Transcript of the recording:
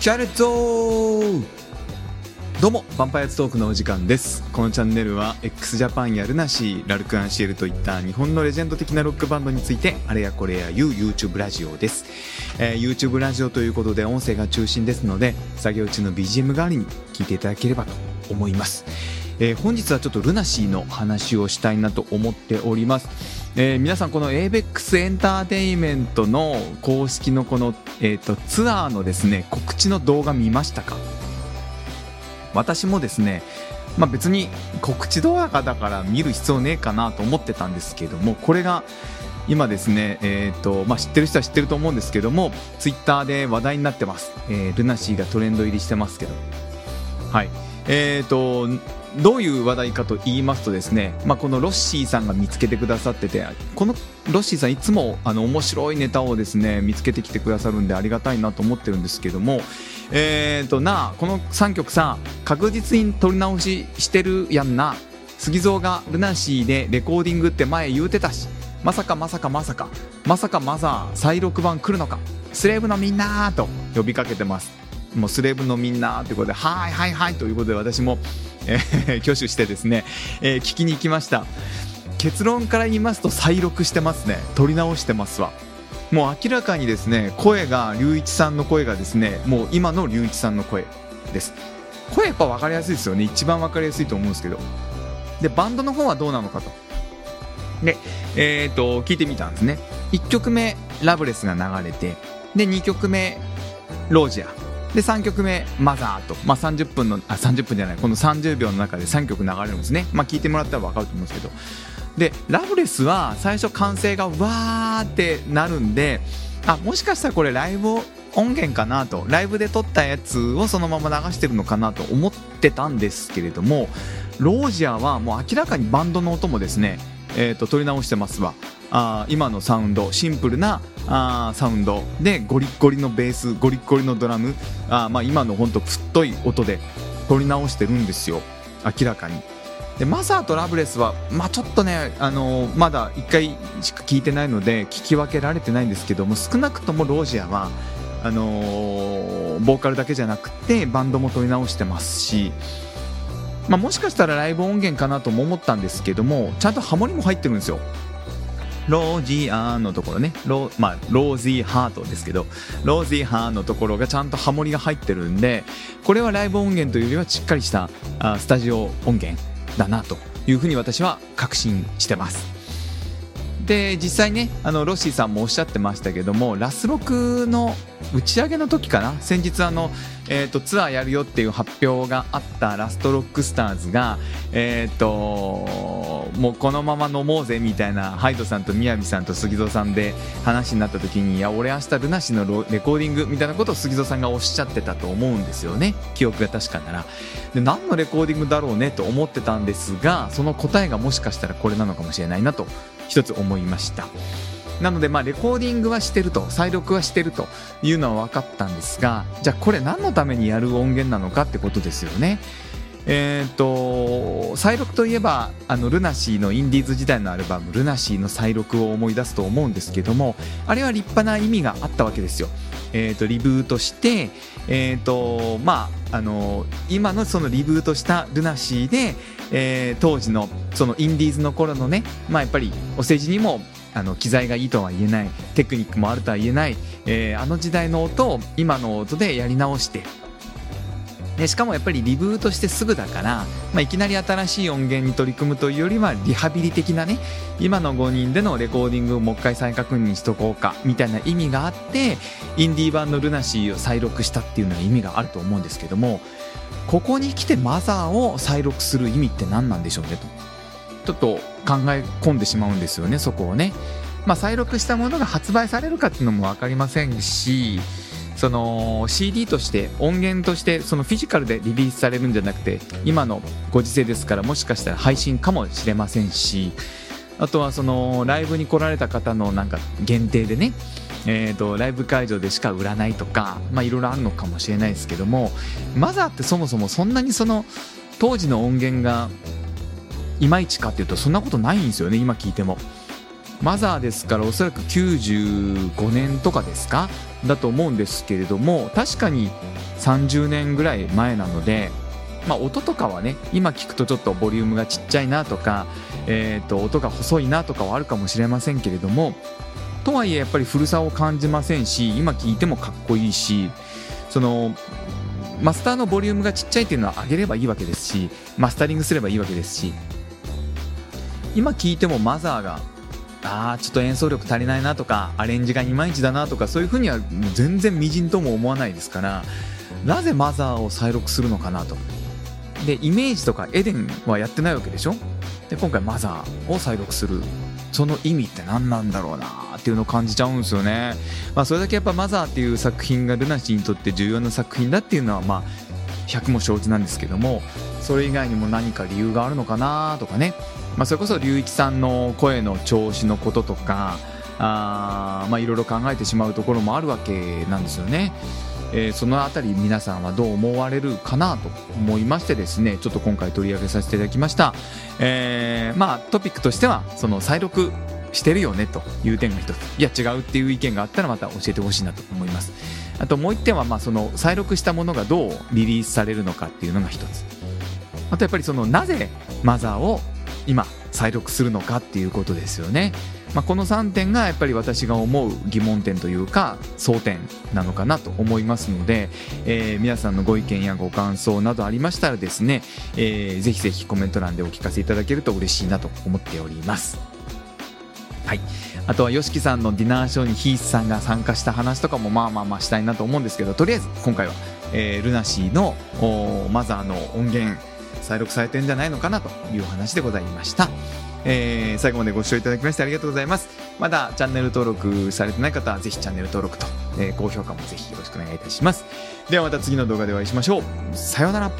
チャレットどうも、ヴァンパイアツトークのお時間です。このチャンネルは x ジャパンやルナシー、ラルクアンシエルといった日本のレジェンド的なロックバンドについてあれやこれや言う YouTube ラジオです、えー YouTube ラジオということで音声が中心ですので、作業中の BGM 代わりに聞いていただければと思います。えー本日はちょっとルナシーの話をしたいなと思っております。えー皆さんこの ABEX エンターテインメントの公式のこの、えー、とツアーのですね告知の動画見ましたか？私もですね、まあ、別に告知動画だから見る必要ねえかなと思ってたんですけどもこれが今ですね、えーとまあ、知ってる人は知ってると思うんですけどもツイッターで話題になってます、えールナシーがトレンド入りしてますけど。はい。えーとどういう話題かと言いますとですね、まあ、このロッシーさんが見つけてくださっててこのロッシーさんいつもあの面白いネタをですね見つけてきてくださるんでありがたいなと思ってるんですけどもえーとなあこの3曲さ確実に撮り直ししてるやんな。杉蔵がルナシーでレコーディングって前言うてたしまさかまさかまさかまさかマザー再録版来るのかスレーブのみんなと呼びかけてます。もうスレーブのみんなということではいはいはいということで私も、え ー挙手してですね、えー聞きに行きました。結論から言いますと再録してますね。撮り直してますわ。もう明らかにですね声が龍一さんの声がですねもう今の龍一さんの声です。声やっぱ分かりやすいですよね。一番分かりやすいと思うんですけど。でバンドの方はどうなのかと。でえっ、と聞いてみたんですね。1曲目「ラブレス」が流れてで2曲目「ロージア」で3曲目「マザーと」まあ、30分のあ30分じゃない。この30秒の中で3曲流れるんですね。まあ聞いてもらったら分かると思うんですけど。でラブレスは最初歓声がわーってなるんであもしかしたらこれライブ音源かなと。ライブで撮ったやつをそのまま流してるのかなと思ってたんですけれどもロージアはもう明らかにバンドの音もですね、えー、と撮り直してますわ。あ今のサウンドシンプルなあサウンド。でゴリッゴリのベースゴリッゴリのドラム。あ、まあ、今のほんと太い音で撮り直してるんですよ。明らかに。で MOTHER と LOVELESS は、まあ、ちょっとね、あのーまだ1回しか聞いてないので聞き分けられてないんですけども少なくとも ROSIER はあのーボーカルだけじゃなくてバンドも撮り直してますし、まあ、もしかしたらライブ音源かなとも思ったんですけどもちゃんとハモリも入ってるんですよ。 ROSIER のところね。ロー,、まあ、ロージーハートですけどロージーハーのところがちゃんとハモリが入ってるんでこれはライブ音源というよりはしっかりしたあスタジオ音源だなというふうに私は確信してます。で実際ねあのロッシーさんもおっしゃってましたけどもラスロクの打ち上げの時かな？先日あの、えー、とツアーやるよっていう発表があったラストロックスターズがえっ、ともうこのまま飲もうぜみたいなハイドさんとみやびさんと杉蔵さんで話になった時にいや俺明日ルナシのレコーディングみたいなことを杉蔵さんがおっしゃってたと思うんですよね。記憶が確かなら。で何のレコーディングだろうねと思ってたんですがその答えがもしかしたらこれなのかもしれないなと一つ思いました。なのでまあレコーディングはしてると再録はしてるというのは分かったんですがじゃあこれ何のためにやる音源なのかってことですよね。えっ、と再録といえばあのルナシーのインディーズ時代のアルバム「ルナシーの再録」を思い出すと思うんですけどもあれは立派な意味があったわけですよ。えー、とリブートして、えーとまあ、あの今のそのリブートしたルナシーで、えー当時のそのインディーズの頃のね、まあ、やっぱりお世辞にもあの機材がいいとは言えないテクニックもあるとは言えない、えーあの時代の音を今の音でやり直してでしかもやっぱりリブートしてすぐだから、まあ、いきなり新しい音源に取り組むというよりはリハビリ的なね今の5人でのレコーディングをもう一回再確認しとこうかみたいな意味があってインディー版のルナシーを再録したっていうのは意味があると思うんですけどもここに来てマザーを再録する意味って何なんでしょうねとちょっと考え込んでしまうんですよねそこをね。まあ、再録したものが発売されるかっていうのも分かりませんしその CD として音源としてそのフィジカルでリリースされるんじゃなくて今のご時世ですからもしかしたら配信かもしれませんしあとはそのライブに来られた方のなんか限定でねえー、とライブ会場でしか売らないとかまあいろいろあるのかもしれないですけどもマザーってそもそもそんなにその当時の音源がいまいちかっていうとそんなことないんですよね今聞いても。マザーですからおそらく95年とかですか？だと思うんですけれども確かに30年ぐらい前なのでまあ、音とかはね今聞くとちょっとボリュームがちっちゃいなとか、えー、と音が細いなとかはあるかもしれませんけれどもとはいえやっぱり古さを感じませんし今聞いてもかっこいいしそのマスターのボリュームがちっちゃいっていうのは上げればいいわけですしマスタリングすればいいわけですし今聞いてもマザーがあーちょっと演奏力足りないなとかアレンジがいまいちだなとかそういうふうには全然みじんとも思わないですからなぜマザーを再録するのかなと。でイメージとかエデンはやってないわけでしょ？で今回マザーを再録する。その意味って何なんだろうなっていうのを感じちゃうんですよね、まあ、それだけやっぱマザーっていう作品がルナシにとって重要な作品だっていうのはまあ100も承知なんですけどもそれ以外にも何か理由があるのかなとかね、まあ、それこそ龍一さんの声の調子のこととかいろいろ考えてしまうところもあるわけなんですよね。えー、そのあたり皆さんはどう思われるかなと思いましてですねちょっと今回取り上げさせていただきました、えー、まあトピックとしてはその再録してるよねという点が一つ。いや違うっていう意見があったらまた教えてほしいなと思います。あともう一点はまあその再録したものがどうリリースされるのかっていうのが一つ。あとやっぱりそのなぜマザーを今再録するのかっていうことですよねまあ、この3点がやっぱり私が思う疑問点というか争点なのかなと思いますので、えー、皆さんのご意見やご感想などありましたらですね、えー、ぜひぜひコメント欄でお聞かせいただけると嬉しいなと思っております。はい、あとは YOSHIKI さんのディナーショーにヒースさんが参加した話とかもまあまあまあしたいなと思うんですけどとりあえず今回は、えー、ルナシーのマザーの音源再録されてんじゃないのかなという話でございました。えー、最後までご視聴いただきましてありがとうございます。まだチャンネル登録されてない方はぜひチャンネル登録と、えー、高評価もぜひよろしくお願いいたします。ではまた次の動画でお会いしましょう。さようなら。